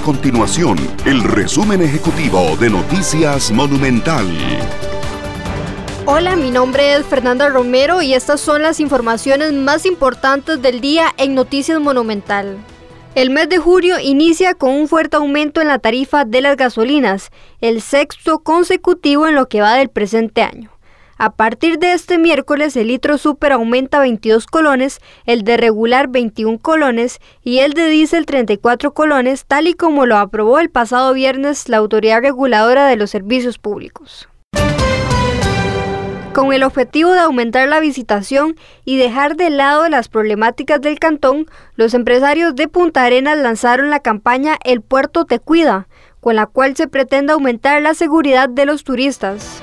continuación el resumen ejecutivo de Noticias Monumental. Hola, mi nombre es Fernanda Romero y estas son las informaciones más importantes del día en Noticias Monumental. El mes de julio inicia con un fuerte aumento en la tarifa de las gasolinas, el sexto consecutivo en lo que va del presente año. A partir de este miércoles el litro super aumenta 22 colones, el de regular 21 colones y el de diésel 34 colones, tal y como lo aprobó el pasado viernes la Autoridad Reguladora de los Servicios Públicos. Con el objetivo de aumentar la visitación y dejar de lado las problemáticas del cantón, los empresarios de Punta Arenas lanzaron la campaña El puerto te cuida, con la cual se pretende aumentar la seguridad de los turistas.